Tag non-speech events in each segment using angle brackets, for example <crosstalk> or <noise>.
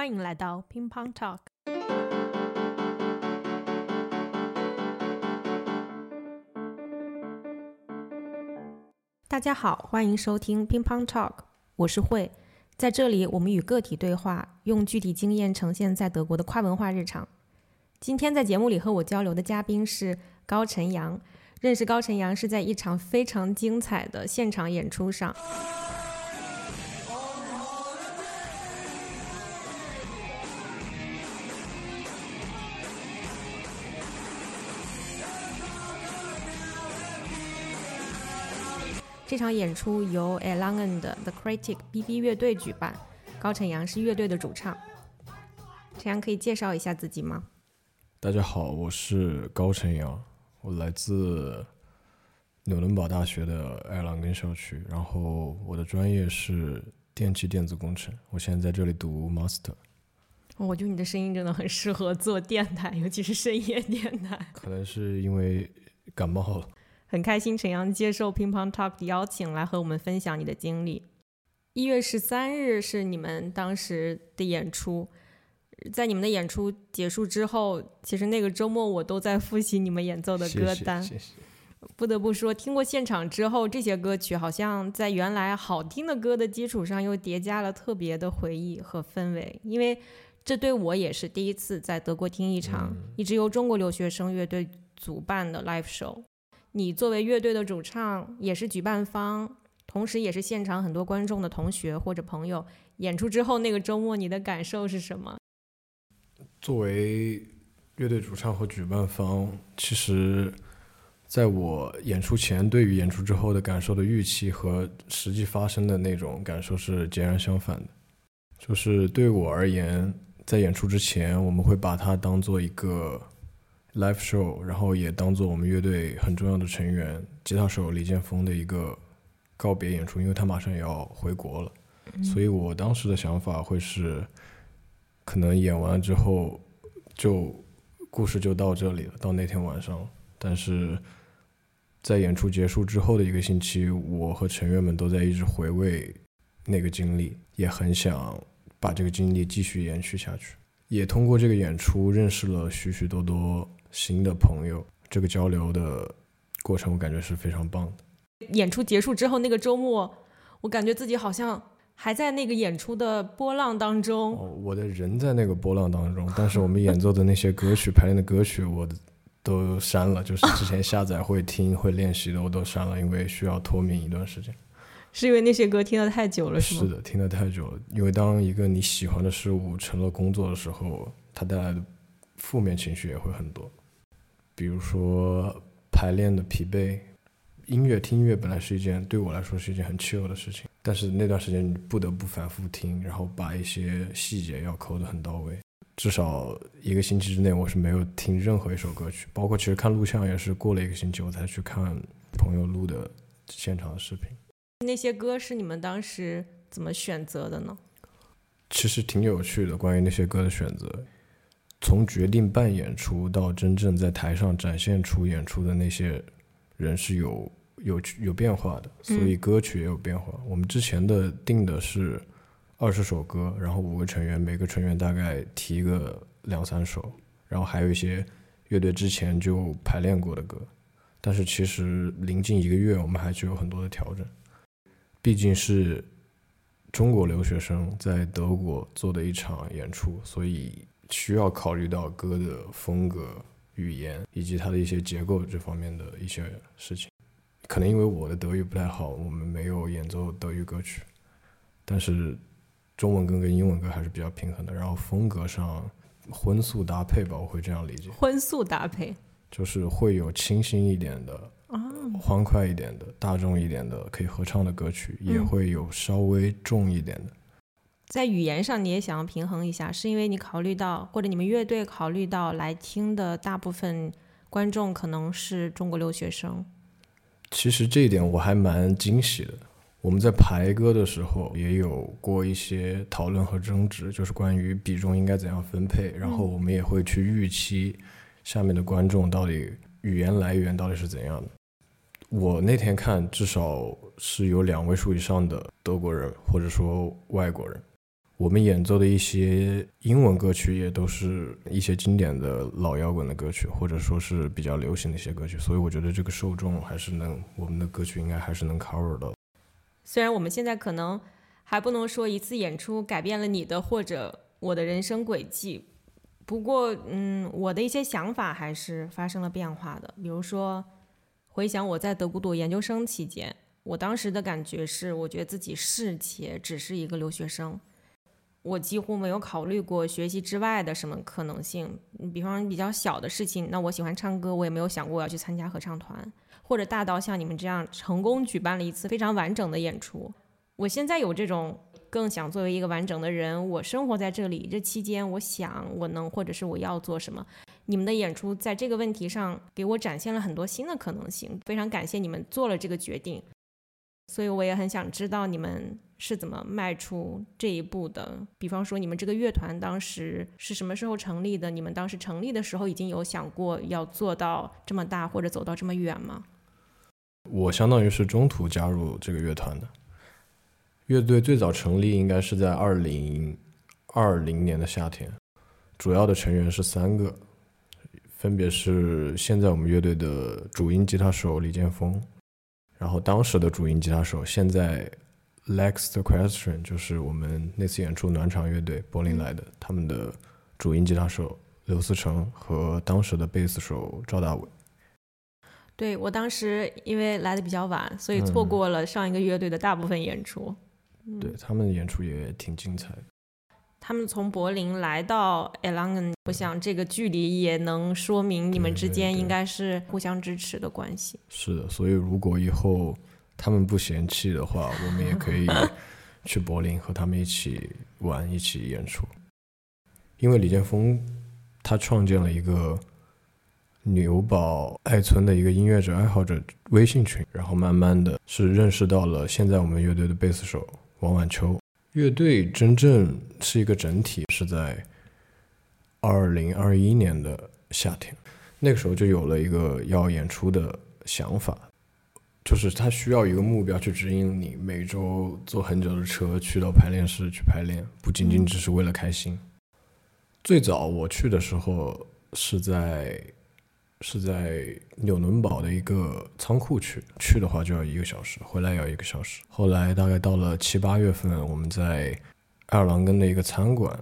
欢迎来到乒乓 Talk。大家好，欢迎收听乒乓 Talk，我是慧。在这里，我们与个体对话，用具体经验呈现在德国的跨文化日常。今天在节目里和我交流的嘉宾是高晨阳。认识高晨阳是在一场非常精彩的现场演出上。这场演出由 Erlangen 的 The Critic BB 乐队举办，高晨阳是乐队的主唱。晨阳可以介绍一下自己吗？大家好，我是高晨阳，我来自纽伦堡大学的爱尔兰根校区，然后我的专业是电气电子工程，我现在在这里读 master。我觉得你的声音真的很适合做电台，尤其是深夜电台。可能是因为感冒了。很开心陈阳接受乒乓 Talk 的邀请，来和我们分享你的经历。一月十三日是你们当时的演出，在你们的演出结束之后，其实那个周末我都在复习你们演奏的歌单。谢谢。不得不说，听过现场之后，这些歌曲好像在原来好听的歌的基础上，又叠加了特别的回忆和氛围。因为这对我也是第一次在德国听一场一支由中国留学生乐队主办的 live show。你作为乐队的主唱，也是举办方，同时也是现场很多观众的同学或者朋友。演出之后那个周末，你的感受是什么？作为乐队主唱和举办方，其实在我演出前，对于演出之后的感受的预期和实际发生的那种感受是截然相反的。就是对我而言，在演出之前，我们会把它当做一个。Live show，然后也当做我们乐队很重要的成员吉他手李建峰的一个告别演出，因为他马上也要回国了，所以我当时的想法会是，可能演完了之后就故事就到这里了，到那天晚上。但是在演出结束之后的一个星期，我和成员们都在一直回味那个经历，也很想把这个经历继续延续下去，也通过这个演出认识了许许多多。新的朋友，这个交流的过程，我感觉是非常棒的。演出结束之后，那个周末，我感觉自己好像还在那个演出的波浪当中。哦，我的人在那个波浪当中，但是我们演奏的那些歌曲、排练的歌曲，我都删了，就是之前下载会听、会练习的，我都删了，因为需要脱敏一段时间。是因为那些歌听的太久了，是吗？是的，听的太久了。因为当一个你喜欢的事物成了工作的时候，它带来的负面情绪也会很多。比如说排练的疲惫，音乐听音乐本来是一件对我来说是一件很 chill 的事情，但是那段时间你不得不反复听，然后把一些细节要抠得很到位。至少一个星期之内，我是没有听任何一首歌曲，包括其实看录像也是过了一个星期我才去看朋友录的现场的视频。那些歌是你们当时怎么选择的呢？其实挺有趣的，关于那些歌的选择。从决定办演出到真正在台上展现出演出的那些人是有有有变化的，所以歌曲也有变化。我们之前的定的是二十首歌，然后五个成员，每个成员大概提个两三首，然后还有一些乐队之前就排练过的歌。但是其实临近一个月，我们还是有很多的调整，毕竟是中国留学生在德国做的一场演出，所以。需要考虑到歌的风格、语言以及它的一些结构这方面的一些事情。可能因为我的德语不太好，我们没有演奏德语歌曲，但是中文歌跟英文歌还是比较平衡的。然后风格上荤素搭配吧，我会这样理解。<laughs> 荤素搭配就是会有清新一点的、欢快一点的、大众一点的可以合唱的歌曲，也会有稍微重一点的。在语言上，你也想要平衡一下，是因为你考虑到，或者你们乐队考虑到来听的大部分观众可能是中国留学生。其实这一点我还蛮惊喜的。我们在排歌的时候也有过一些讨论和争执，就是关于比重应该怎样分配，然后我们也会去预期下面的观众到底语言来源到底是怎样的。我那天看，至少是有两位数以上的德国人，或者说外国人。我们演奏的一些英文歌曲也都是一些经典的老摇滚的歌曲，或者说是比较流行的一些歌曲，所以我觉得这个受众还是能，我们的歌曲应该还是能 cover 的。虽然我们现在可能还不能说一次演出改变了你的或者我的人生轨迹，不过，嗯，我的一些想法还是发生了变化的。比如说，回想我在德国读研究生期间，我当时的感觉是，我觉得自己是且只是一个留学生。我几乎没有考虑过学习之外的什么可能性，比方比较小的事情，那我喜欢唱歌，我也没有想过要去参加合唱团，或者大到像你们这样成功举办了一次非常完整的演出。我现在有这种更想作为一个完整的人，我生活在这里，这期间我想我能或者是我要做什么。你们的演出在这个问题上给我展现了很多新的可能性，非常感谢你们做了这个决定。所以我也很想知道你们是怎么迈出这一步的。比方说，你们这个乐团当时是什么时候成立的？你们当时成立的时候已经有想过要做到这么大或者走到这么远吗？我相当于是中途加入这个乐团的。乐队最早成立应该是在二零二零年的夏天，主要的成员是三个，分别是现在我们乐队的主音吉他手李建峰。然后当时的主音吉他手，现在 Lex the Question 就是我们那次演出暖场乐队柏林来的，他们的主音吉他手刘思成和当时的贝斯手赵大伟。对我当时因为来的比较晚，所以错过了上一个乐队的大部分演出。对他们的演出也挺精彩的。他们从柏林来到 Elangen，我想这个距离也能说明你们之间应该是互相支持的关系。是的，所以如果以后他们不嫌弃的话，我们也可以去柏林和他们一起玩，一起演出。因为李建峰他创建了一个牛堡爱村的一个音乐者爱好者微信群，然后慢慢的是认识到了现在我们乐队的贝斯手王晚秋。乐队真正是一个整体，是在二零二一年的夏天，那个时候就有了一个要演出的想法，就是他需要一个目标去指引你，每周坐很久的车去到排练室去排练，不仅仅只是为了开心。最早我去的时候是在。是在纽伦堡的一个仓库去，去的话就要一个小时，回来要一个小时。后来大概到了七八月份，我们在爱尔兰根的一个餐馆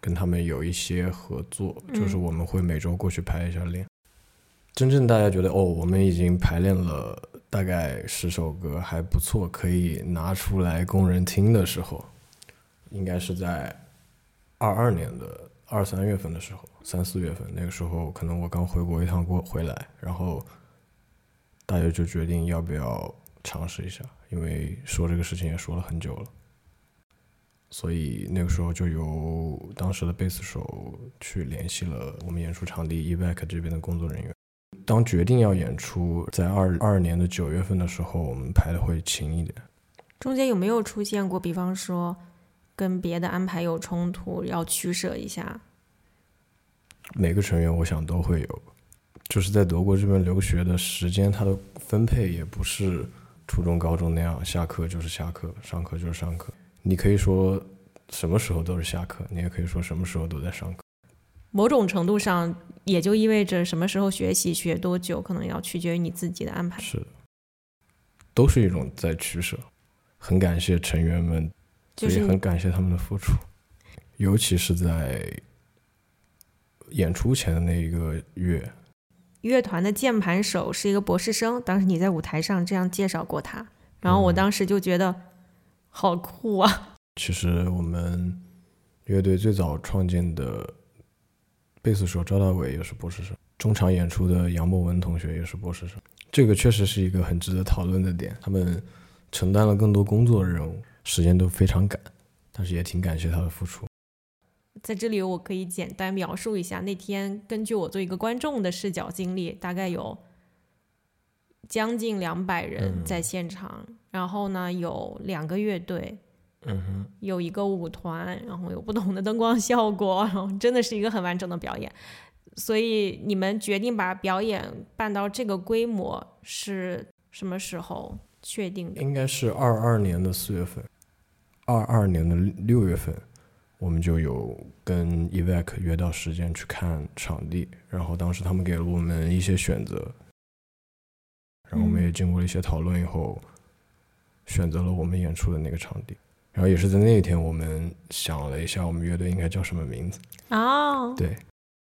跟他们有一些合作，就是我们会每周过去排一下练。真正大家觉得哦，我们已经排练了大概十首歌，还不错，可以拿出来供人听的时候，应该是在二二年的。二三月份的时候，三四月份那个时候，可能我刚回国一趟过回来，然后大家就决定要不要尝试一下，因为说这个事情也说了很久了，所以那个时候就由当时的贝斯手去联系了我们演出场地 Evac 这边的工作人员。当决定要演出在二二年的九月份的时候，我们排的会勤一点。中间有没有出现过，比方说？跟别的安排有冲突，要取舍一下。每个成员我想都会有，就是在德国这边留学的时间，它的分配也不是初中、高中那样，下课就是下课，上课就是上课。你可以说什么时候都是下课，你也可以说什么时候都在上课。某种程度上，也就意味着什么时候学习、学多久，可能要取决于你自己的安排。是的，都是一种在取舍。很感谢成员们。就是、也很感谢他们的付出，尤其是在演出前的那一个月。乐团的键盘手是一个博士生，当时你在舞台上这样介绍过他，然后我当时就觉得好酷啊！其实我们乐队最早创建的贝斯手赵大伟也是博士生，中场演出的杨博文同学也是博士生，这个确实是一个很值得讨论的点。他们承担了更多工作任务。时间都非常赶，但是也挺感谢他的付出。在这里，我可以简单描述一下那天，根据我做一个观众的视角经历，大概有将近两百人在现场，然后呢有两个乐队，嗯哼，有一个舞团，然后有不同的灯光效果，然后真的是一个很完整的表演。所以你们决定把表演办到这个规模是什么时候确定的？应该是二二年的四月份。二二年的六月份，我们就有跟 Evac 约到时间去看场地，然后当时他们给了我们一些选择，然后我们也经过了一些讨论以后，选择了我们演出的那个场地。然后也是在那一天，我们想了一下，我们乐队应该叫什么名字。哦，对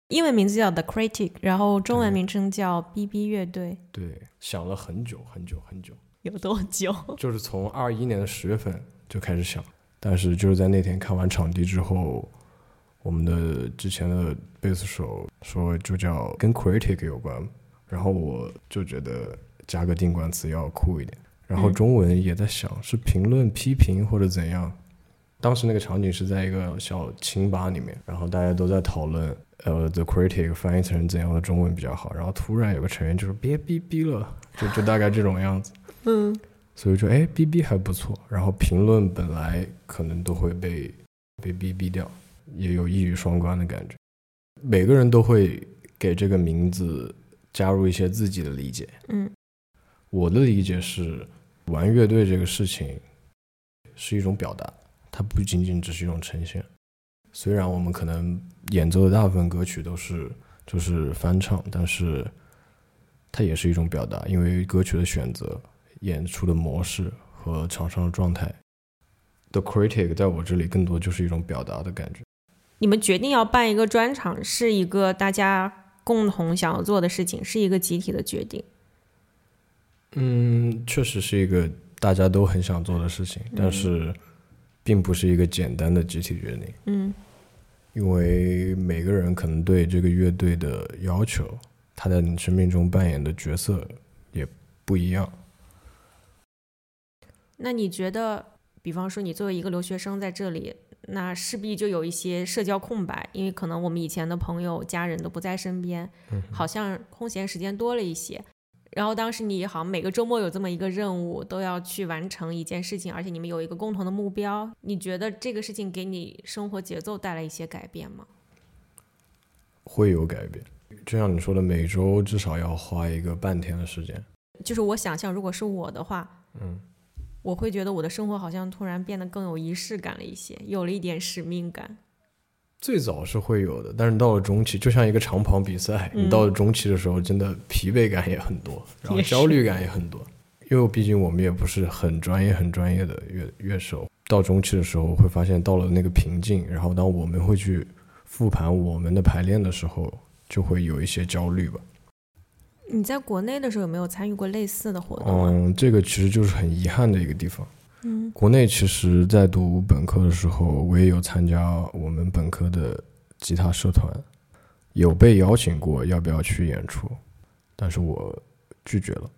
英文名字叫 The Critic，然后中文名称叫 BB 乐队。对，想了很久很久很久，有多久？<laughs> 就是从二一年的十月份就开始想，但是就是在那天看完场地之后，我们的之前的贝斯手说就叫跟 critic 有关，然后我就觉得加个定冠词要酷一点，然后嗯中文也在想是评论、批评或者怎样。当时那个场景是在一个小清吧里面，然后大家都在讨论，呃，the critic 翻译成怎样的中文比较好，然后突然有个成员就说别逼逼了，就就大概这种样子。嗯所以说，哎逼逼还不错。然后评论本来可能都会被被逼逼掉，也有一语双关的感觉。每个人都会给这个名字加入一些自己的理解。嗯我的理解是，玩乐队这个事情是一种表达，它不仅仅只是一种呈现。虽然我们可能演奏的大部分歌曲都是就是翻唱，但是它也是一种表达，因为歌曲的选择、演出的模式和场上的状态。The critic 在我这里更多就是一种表达的感觉。你们决定要办一个专场，是一个大家共同想要做的事情，是一个集体的决定。嗯，确实是一个大家都很想做的事情，但是并不是一个简单的集体决定。嗯因为每个人可能对这个乐队的要求，他在你生命中扮演的角色也不一样。那你觉得，比方说你作为一个留学生在这里，那势必就有一些社交空白，因为可能我们以前的朋友、家人都不在身边，好像空闲时间多了一些。然后当时你好像每个周末有这么一个任务，都要去完成一件事情，而且你们有一个共同的目标。你觉得这个事情给你生活节奏带来一些改变吗？会有改变，就像你说的，每周至少要花一个半天的时间。就是我想象，如果是我的话，嗯，我会觉得我的生活好像突然变得更有仪式感了一些，有了一点使命感。最早是会有的，但是到了中期，就像一个长跑比赛，嗯你到了中期的时候，真的疲惫感也很多，然后焦虑感也很多。因为毕竟我们也不是很专业、很专业的乐乐手，到中期的时候会发现到了那个瓶颈，然后当我们会去复盘我们的排练的时候，就会有一些焦虑吧。你在国内的时候有没有参与过类似的活动啊？嗯，这个其实就是很遗憾的一个地方。国内其实，在读本科的时候，我也有参加我们本科的吉他社团，有被邀请过要不要去演出，但是我拒绝了。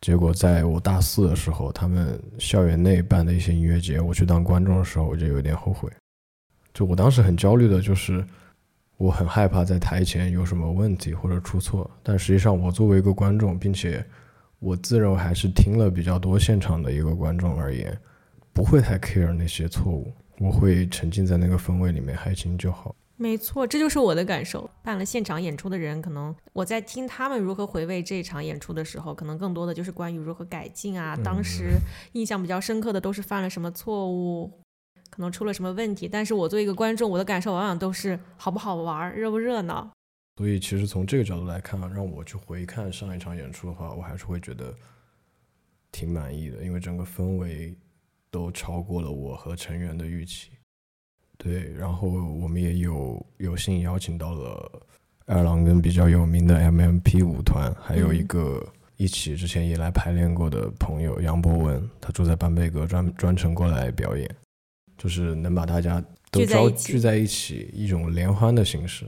结果在我大四的时候，他们校园内办的一些音乐节，我去当观众的时候，我就有点后悔。就我当时很焦虑的，就是我很害怕在台前有什么问题或者出错，但实际上我作为一个观众，并且我自认为还是听了比较多现场的一个观众而言，不会太 care 那些错误，我会沉浸在那个氛围里面，还行就好。没错，这就是我的感受。办了现场演出的人，可能我在听他们如何回味这场演出的时候，可能更多的就是关于如何改进啊。当时印象比较深刻的都是犯了什么错误，可能出了什么问题。但是我作为一个观众，我的感受往往都是好不好玩，热不热闹。所以其实从这个角度来看，让我去回看上一场演出的话，我还是会觉得挺满意的，因为整个氛围都超过了我和成员的预期。对，然后我们也有有幸邀请到了爱尔兰跟比较有名的 MMP 舞团，还有一嗯个一起之前也来排练过的朋友杨博文，他住在班贝格，专专程过来表演，就是能把大家都招聚在一起，一种联欢的形式。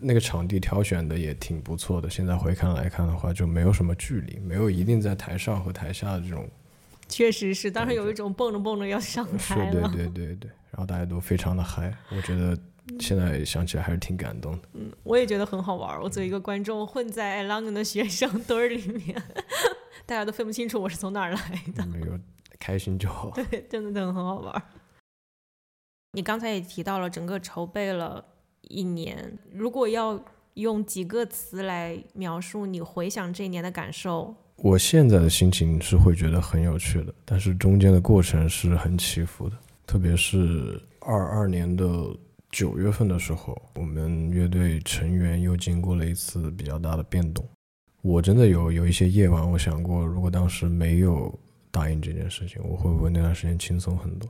那个场地挑选的也挺不错的，现在回看来看的话，就没有什么距离，没有一定在台上和台下的这种确实是，当时有一种蹦着蹦着要上台了。对对对，然后大家都非常的嗨，我觉得现在想起来还是挺感动的。嗯，我也觉得很好玩儿。我作为一个观众，混在爱朗根的学生堆儿里面，<laughs> 大家都分不清楚我是从哪儿来的。没有开心就好。<laughs> 对，真的真的很好玩儿。你刚才也提到了，整个筹备了一年，如果要用几个词来描述你回想这一年的感受，我现在的心情是会觉得很有趣的，但是中间的过程是很起伏的，特别是二二年的九月份的时候，我们乐队成员又经过了一次比较大的变动。我真的有有一些夜晚，我想过，如果当时没有答应这件事情，我会不会那段时间轻松很多？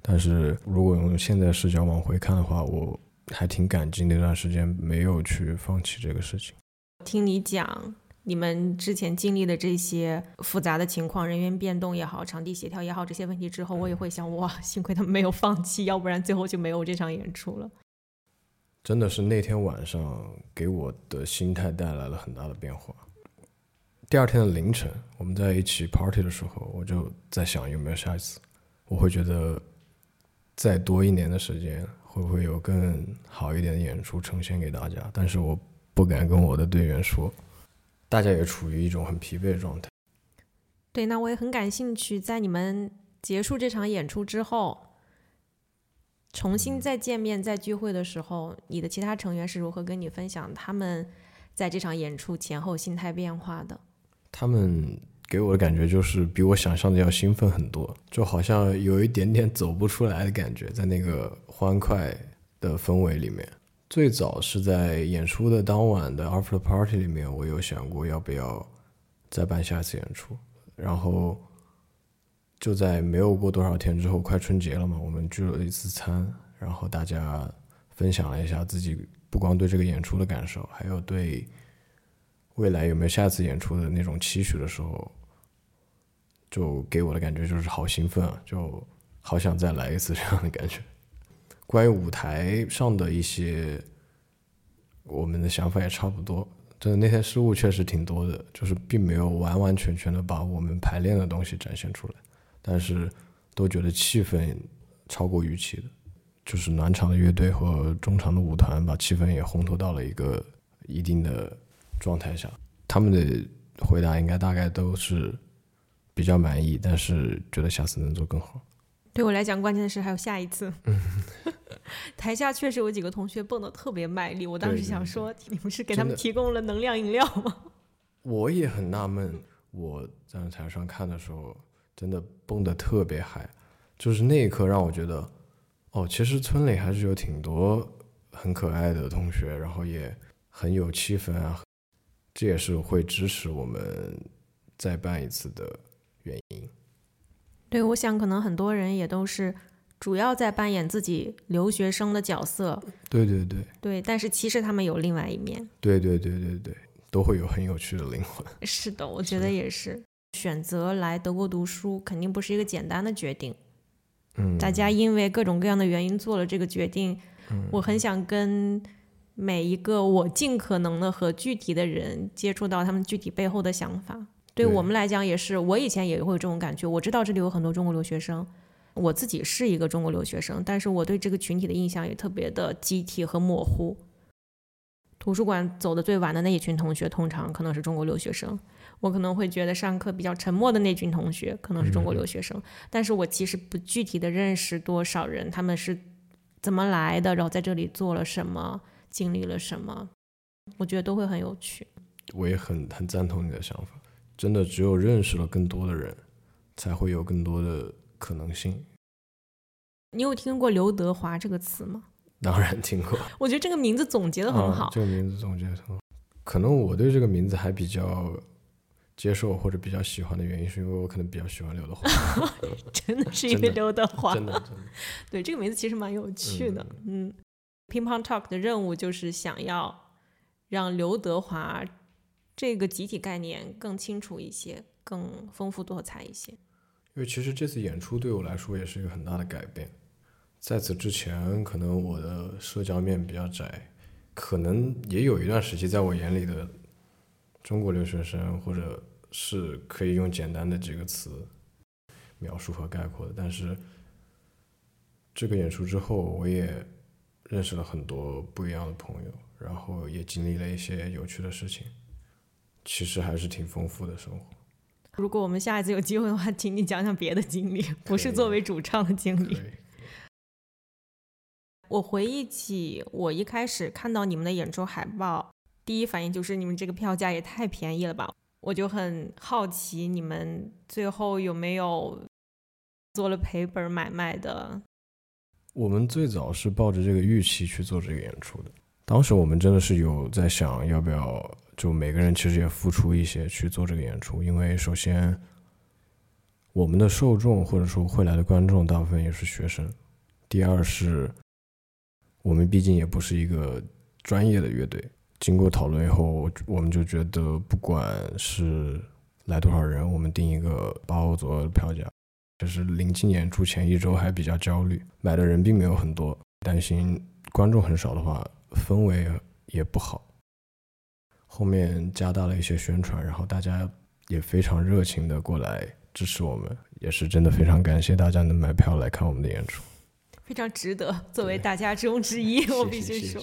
但是如果用现在视角往回看的话，我还挺感激那段时间没有去放弃这个事情。听你讲你们之前经历的这些复杂的情况，人员变动也好，场地协调也好，这些问题之后，我也会想，哇，幸亏他们没有放弃，要不然最后就没有这场演出了。真的是那天晚上给我的心态带来了很大的变化。第二天的凌晨，我们在一起 party 的时候，我就在想有没有下一次。我会觉得再多一年的时间，会不会有更好一点的演出呈现给大家？但是我不敢跟我的队员说，大家也处于一种很疲惫的状态。对，那我也很感兴趣，在你们结束这场演出之后。重新再见面、再聚会的时候，你的其他成员是如何跟你分享他们在这场演出前后心态变化的？他们给我的感觉就是比我想象的要兴奋很多，就好像有一点点走不出来的感觉，在那个欢快的氛围里面。最早是在演出的当晚的 After Party 里面，我有想过要不要再办下一次演出，然后。就在没有过多少天之后，快春节了嘛，我们聚了一次餐，然后大家分享了一下自己不光对这个演出的感受，还有对未来有没有下次演出的那种期许的时候，就给我的感觉就是好兴奋啊，就好想再来一次这样的感觉。关于舞台上的一些，我们的想法也差不多。真的那天失误确实挺多的，就是并没有完完全全的把我们排练的东西展现出来。但是都觉得气氛超过预期的，就是暖场的乐队和中场的舞团把气氛也烘托到了一个一定的状态下。他们的回答应该大概都是比较满意，但是觉得下次能做更好。对我来讲，关键的是还有下一次。<laughs> 台下确实有几个同学蹦得特别卖力，我当时想说，你们是给他们提供了能量饮料吗？我也很纳闷，我在台上看的时候。真的蹦得特别嗨，就是那一刻让我觉得，哦，其实村里还是有挺多很可爱的同学，然后也很有气氛啊，这也是会支持我们再办一次的原因。对，我想可能很多人也都是主要在扮演自己留学生的角色。对对对。对，但是其实他们有另外一面。对对对对对，都会有很有趣的灵魂。<laughs> 是的，我觉得也是。选择来德国读书肯定不是一个简单的决定，嗯，大家因为各种各样的原因做了这个决定，我很想跟每一个我尽可能的和具体的人接触到他们具体背后的想法。对我们来讲也是，我以前也会有这种感觉。我知道这里有很多中国留学生，我自己是一个中国留学生，但是我对这个群体的印象也特别的集体和模糊。图书馆走的最晚的那一群同学，通常可能是中国留学生。我可能会觉得上课比较沉默的那群同学可能是中国留学生，但是我其实不具体的认识多少人，他们是怎么来的，然后在这里做了什么，经历了什么，我觉得都会很有趣。我也很很赞同你的想法，真的只有认识了更多的人，才会有更多的可能性。你有听过刘德华这个词吗？<laughs> 当然听过。我觉得这个名字总结的很好。这个名字总结的很好。可能我对这个名字还比较。接受或者比较喜欢的原因，是因为我可能比较喜欢刘德华。<laughs> <laughs> 真的是因为刘德华。真的真的。对这个名字其实蛮有趣的。嗯。乒乓 talk 的任务就是想要让刘德华这个集体概念更清楚一些，更丰富多彩一些。因为其实这次演出对我来说也是一个很大的改变。在此之前，可能我的社交面比较窄，可能也有一段时期，在我眼里的中国留学生或者。是可以用简单的几个词描述和概括的，但是这个演出之后，我也认识了很多不一样的朋友，然后也经历了一些有趣的事情，其实还是挺丰富的生活。如果我们下一次有机会的话，请你讲讲别的经历，不是作为主唱的经历。我回忆起我一开始看到你们的演出海报，第一反应就是你们这个票价也太便宜了吧。我就很好奇，你们最后有没有做了赔本买卖的我们最早是抱着这个预期去做这个演出的，当时我们真的是有在想要不要，就每个人其实也付出一些去做这个演出，因为首先我们的受众或者说会来的观众大部分也是学生，第二是我们毕竟也不是一个专业的乐队。经过讨论以后，我们就觉得不管是来多少人，我们定一个八欧左右的票价。就是临近演出前一周还比较焦虑，买的人并没有很多，担心观众很少的话氛围也不好。后面加大了一些宣传，然后大家也非常热情的过来支持我们，也是真的非常感谢大家能买票来看我们的演出，非常值得。作为大家 <laughs> 中之一，我必须说。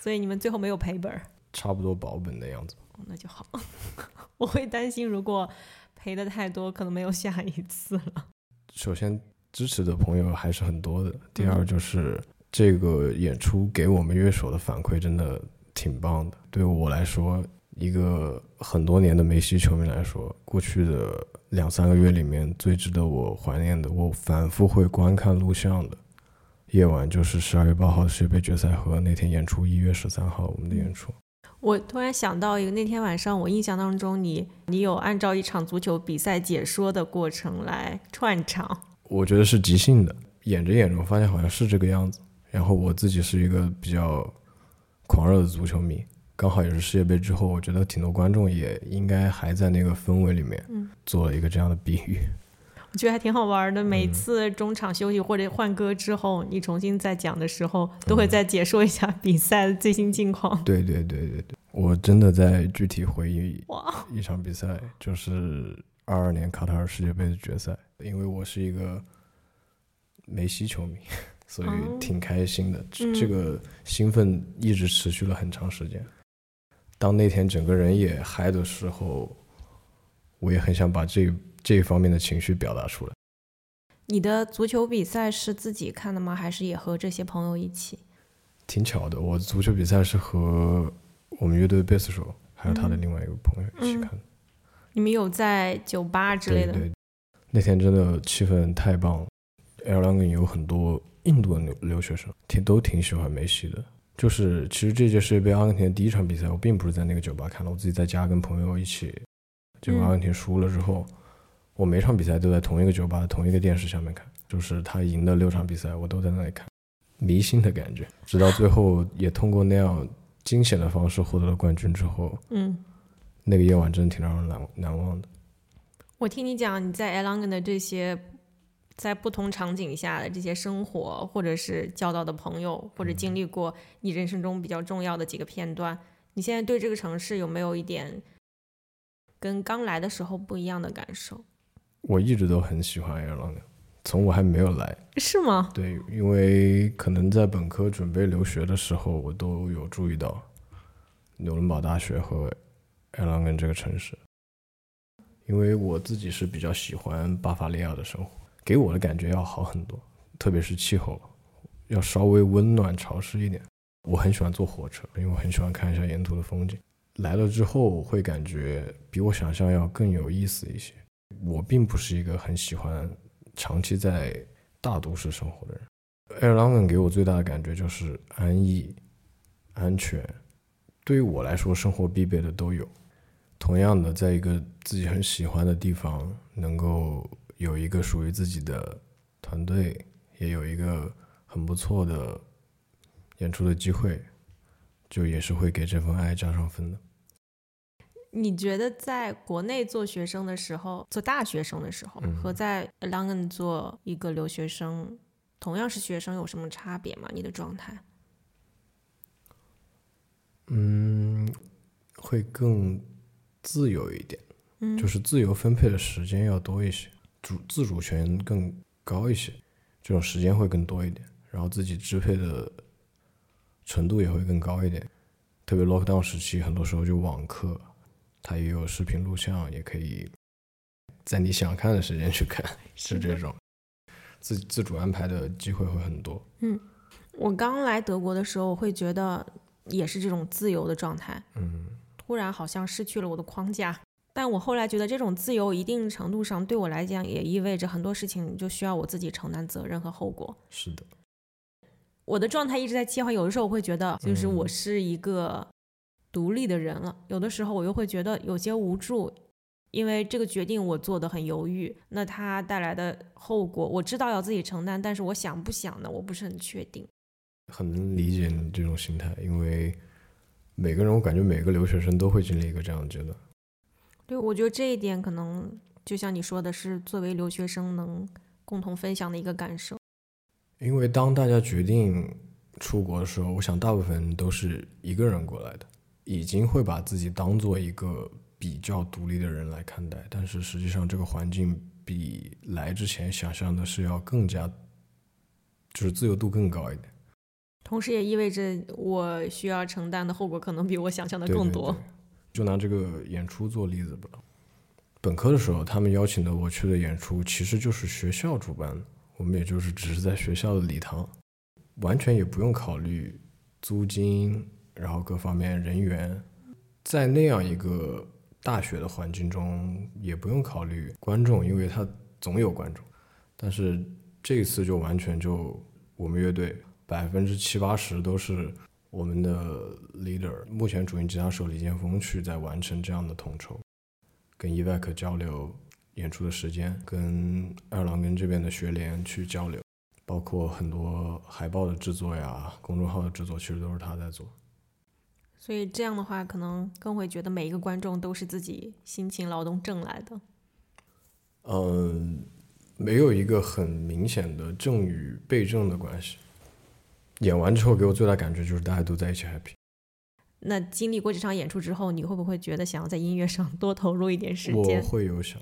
所以你们最后没有赔本？差不多保本的样子。那就好。<laughs> 我会担心如果。赔的太多，可能没有下一次了。首先，支持的朋友还是很多的。第二，就是这个演出给我们乐手的反馈真的挺棒的。对我来说，一个很多年的梅西球迷来说，过去的两三个月里面最值得我怀念的，我反复会观看录像的夜晚，就是十二月八号世界杯决赛和那天演出一月十三号我们的演出。我突然想到一个，那天晚上我印象当中，你你有按照一场足球比赛解说的过程来串场。我觉得是即兴的，演着演着，我发现好像是这个样子。然后我自己是一个比较狂热的足球迷，刚好也是世界杯之后，我觉得挺多观众也应该还在那个氛围里面，做了一个这样的比喻。<laughs> 我觉得还挺好玩的。每次中场休息或者换歌之后，你重新再讲的时候，都会再解说一下比赛的最新近况。对对对对对，我真的在具体回忆一场比赛，就是二二年卡塔尔世界杯的决赛。因为我是一个梅西球迷，所以挺开心的。这个兴奋一直持续了很长时间。当那天整个人也嗨的时候，我也很想把这。这一方面的情绪表达出来。你的足球比赛是自己看的吗？还是也和这些朋友一起？挺巧的，我足球比赛是和我们乐队贝斯手还有他的另外一个朋友一起看的。你们有在酒吧之类的？对，那天真的气氛太棒了。L 两个有很多印度的留留学生，挺都挺喜欢梅西的。就是其实这届世界杯阿根廷的第一场比赛，我并不是在那个酒吧看的，我自己在家跟朋友一起。结果阿根廷输了之后。我每场比赛都在同一个酒吧、同一个电视下面看，就是他赢的六场比赛，我都在那里看，迷信的感觉。直到最后也通过那样惊险的方式获得了冠军之后，嗯，那个夜晚真的挺让人难难忘的。我听你讲你在 e o n g 的这些，在不同场景下的这些生活，或者是交到的朋友，或者经历过你人生中比较重要的几个片段，你现在对这个城市有没有一点跟刚来的时候不一样的感受？我一直都很喜欢 Erlangen，从我还没有来，是吗？对，因为可能在本科准备留学的时候，我都有注意到纽伦堡大学和 Erlangen 这个城市，因为我自己是比较喜欢巴伐利亚的生活，给我的感觉要好很多，特别是气候要稍微温暖潮湿一点。我很喜欢坐火车，因为我很喜欢看一下沿途的风景。来了之后会感觉比我想象要更有意思一些。我并不是一个很喜欢长期在大都市生活的人。艾尔朗 n 给我最大的感觉就是安逸、安全。对于我来说，生活必备的都有。同样的，在一个自己很喜欢的地方，能够有一个属于自己的团队，也有一个很不错的演出的机会，就也是会给这份爱加上分的。你觉得在国内做学生的时候，做大学生的时候，和在 l o n g o n 做一个留学生，同样是学生，有什么差别吗？你的状态？嗯，会更自由一点，嗯，就是自由分配的时间要多一些，主自主权更高一些，这种时间会更多一点，然后自己支配的程度也会更高一点。特别 Lockdown 时期，很多时候就网课。它也有视频录像，也可以在你想看的时间去看，是这种自自主安排的机会会很多。嗯，我刚来德国的时候，我会觉得也是这种自由的状态。嗯，突然好像失去了我的框架，但我后来觉得这种自由一定程度上对我来讲也意味着很多事情就需要我自己承担责任和后果。是的。我的状态一直在切换，有的时候我会觉得，就是我是一个独立的人了；有的时候我又会觉得有些无助，因为这个决定我做的很犹豫，那它带来的后果我知道要自己承担，但是我想不想呢？我不是很确定。很能理解你这种心态，因为每个人，我感觉每个留学生都会经历一个这样的阶段。对，我觉得这一点可能就像你说的，是作为留学生能共同分享的一个感受。因为当大家决定出国的时候，我想大部分人都是一个人过来的，已经会把自己当做一个比较独立的人来看待。但是实际上，这个环境比来之前想象的是要更加，就是自由度更高一点。同时也意味着我需要承担的后果可能比我想象的更多。就拿这个演出做例子吧。本科的时候，他们邀请的我去的演出，其实就是学校主办的。我们也就是只是在学校的礼堂，完全也不用考虑租金，然后各方面人员，在那样一个大学的环境中，也不用考虑观众，因为他总有观众。但是这一次就完全就我们乐队。百分之七八十都是我们的 leader，目前主音吉他手李建峰去在完成这样的统筹，跟 e v a c 交流演出的时间，跟爱尔兰跟这边的学联去交流，包括很多海报的制作呀、公众号的制作，其实都是他在做。所以这样的话，可能更会觉得每一个观众都是自己辛勤劳动挣来的。嗯，没有一个很明显的正与被正的关系。演完之后，给我最大感觉就是大家都在一起 happy。那经历过这场演出之后，你会不会觉得想要在音乐上多投入一点时间？我会有想，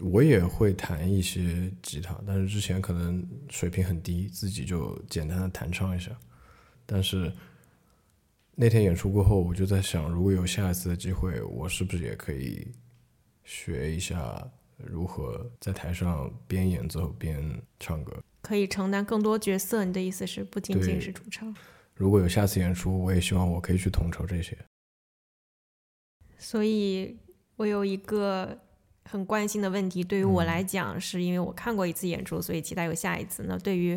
我也会弹一些吉他，但是之前可能水平很低，自己就简单的弹唱一下。但是那天演出过后，我就在想，如果有下一次的机会，我是不是也可以学一下如何在台上边演奏边唱歌？可以承担更多角色，你的意思是不仅仅是主唱？如果有下次演出，我也希望我可以去统筹这些。所以，我有一个很关心的问题，对于我来讲，是因为我看过一次演出，所以期待有下一次。那对于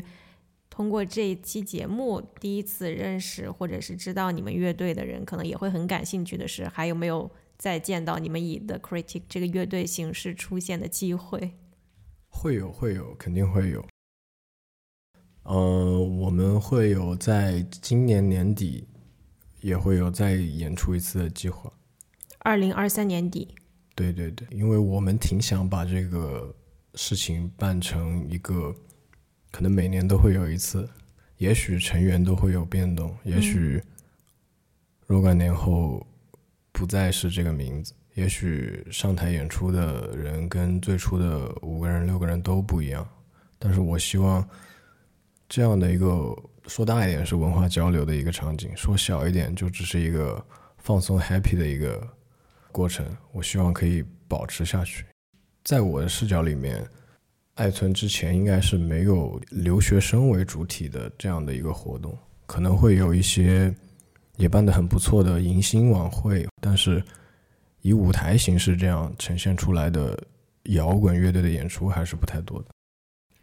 通过这一期节目第一次认识或者是知道你们乐队的人，可能也会很感兴趣的是，还有没有再见到你们以 The Critic 这个乐队形式出现的机会？会有，会有，肯定会有。嗯，我们会有在今年年底也会有再演出一次的计划。二零二三年底。对对对，因为我们挺想把这个事情办成一个，可能每年都会有一次，也许成员都会有变动，也许若干年后不再是这个名字，也许上台演出的人跟最初的五个人、六个人都不一样，但是我希望。这样的一个说大一点是文化交流的一个场景，说小一点就只是一个放松 happy 的一个过程。我希望可以保持下去。在我的视角里面，爱村之前应该是没有留学生为主体的这样的一个活动，可能会有一些也办得很不错的迎新晚会，但是以舞台形式这样呈现出来的摇滚乐队的演出还是不太多的。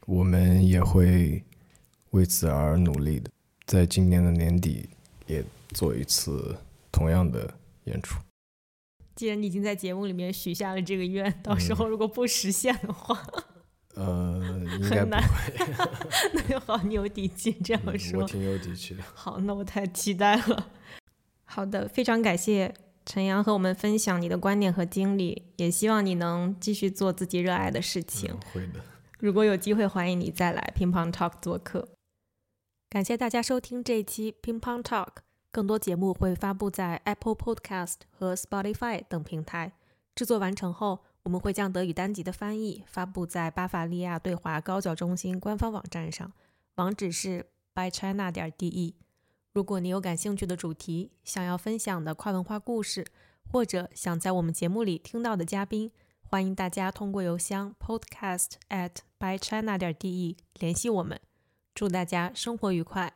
我们也会。为此而努力的，在今年的年底也做一次同样的演出。既然你已经在节目里面许下了这个愿，到时候如果不实现的话，呃，<laughs> 应该不会。<laughs> 那就好，你有底气这样说。我挺有底气的。好，那我太期待了。好的，非常感谢陈阳和我们分享你的观点和经历，也希望你能继续做自己热爱的事情。会的。如果有机会，欢迎你再来乒乓 Talk 做客。感谢大家收听这一期乒乓 Talk，更多节目会发布在 Apple Podcast 和 Spotify 等平台。制作完成后，我们会将德语单集的翻译发布在巴伐利亚对华高教中心官方网站上，网址是 bychina 点 de。如果你有感兴趣的主题、想要分享的跨文化故事，或者想在我们节目里听到的嘉宾，欢迎大家通过邮箱 podcast at bychina 点 de 联系我们。祝大家生活愉快。